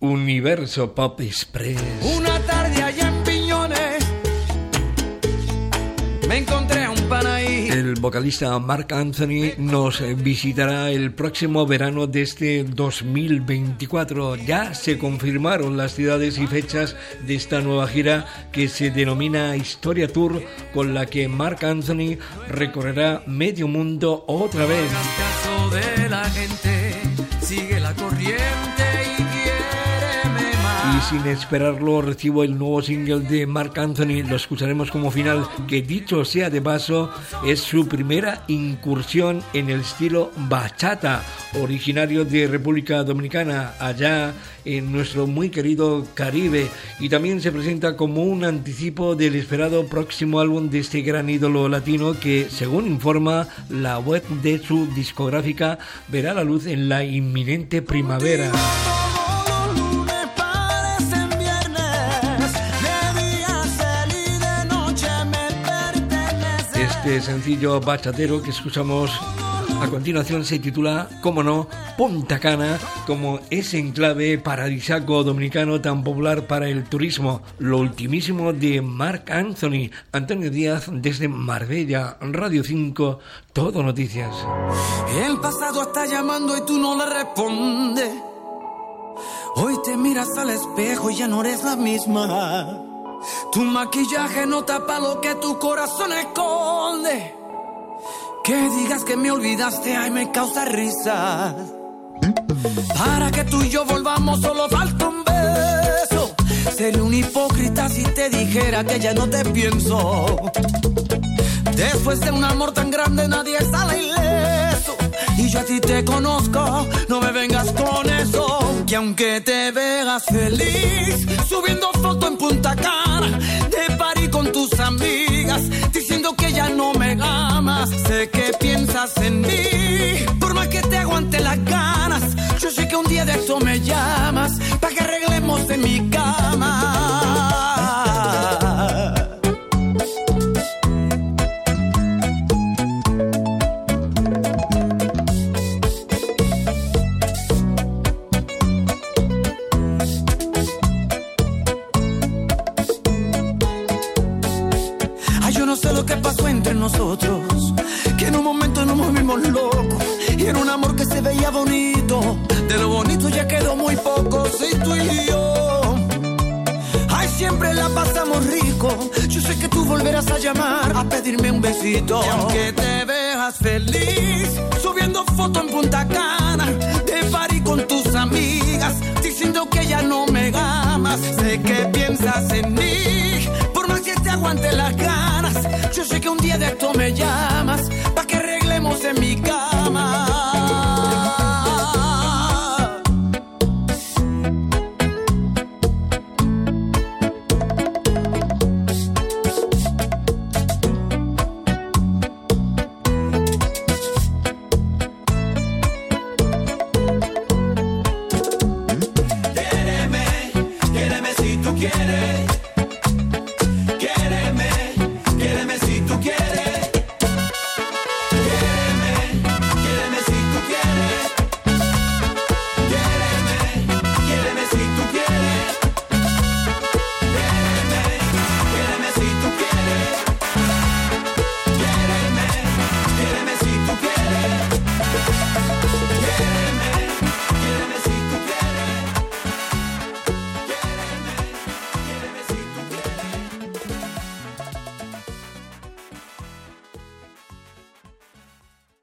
Universo Pop Express. Una tarde allá en Piñones me encontré a un panaí. El vocalista Mark Anthony nos visitará el próximo verano de este 2024. Ya se confirmaron las ciudades y fechas de esta nueva gira que se denomina Historia Tour, con la que Mark Anthony recorrerá medio mundo otra vez. Caso de la gente sigue la corriente y Y sin esperarlo recibo el nuevo single de Mark Anthony, lo escucharemos como final, que dicho sea de paso, es su primera incursión en el estilo bachata, originario de República Dominicana, allá en nuestro muy querido Caribe, y también se presenta como un anticipo del esperado próximo álbum de este gran ídolo latino que, según informa la web de su discográfica, verá la luz en la inminente primavera. Este sencillo bachatero que escuchamos a continuación se titula, como no, Punta Cana, como ese enclave paradisíaco dominicano tan popular para el turismo. Lo ultimísimo de Mark Anthony, Antonio Díaz desde Marbella, Radio 5, Todo Noticias. El pasado está llamando y tú no le respondes. Hoy te miras al espejo y ya no eres la misma. Tu maquillaje no tapa lo que tu corazón esconde. Que digas que me olvidaste, ay, me causa risa. Para que tú y yo volvamos, solo falta un beso. Sería un hipócrita si te dijera que ya no te pienso. Después de un amor tan grande nadie sale ileso. Y yo a ti te conozco, aunque te veas feliz, subiendo foto en Punta Cana, de party con tus amigas, diciendo que ya no me amas. Sé que piensas en mí, sé lo que pasó entre nosotros. Que en un momento nos movimos locos. Y era un amor que se veía bonito. De lo bonito ya quedó muy poco. Sí, tú y yo. Ay, siempre la pasamos rico. Yo sé que tú volverás a llamar a pedirme un besito. Y aunque te veas feliz, subiendo foto en Punta Cana, de party con tus amigas, un día de esto me llamas, pa' que arreglemos en mi cama. Quiéreme, quiéreme si tú quieres.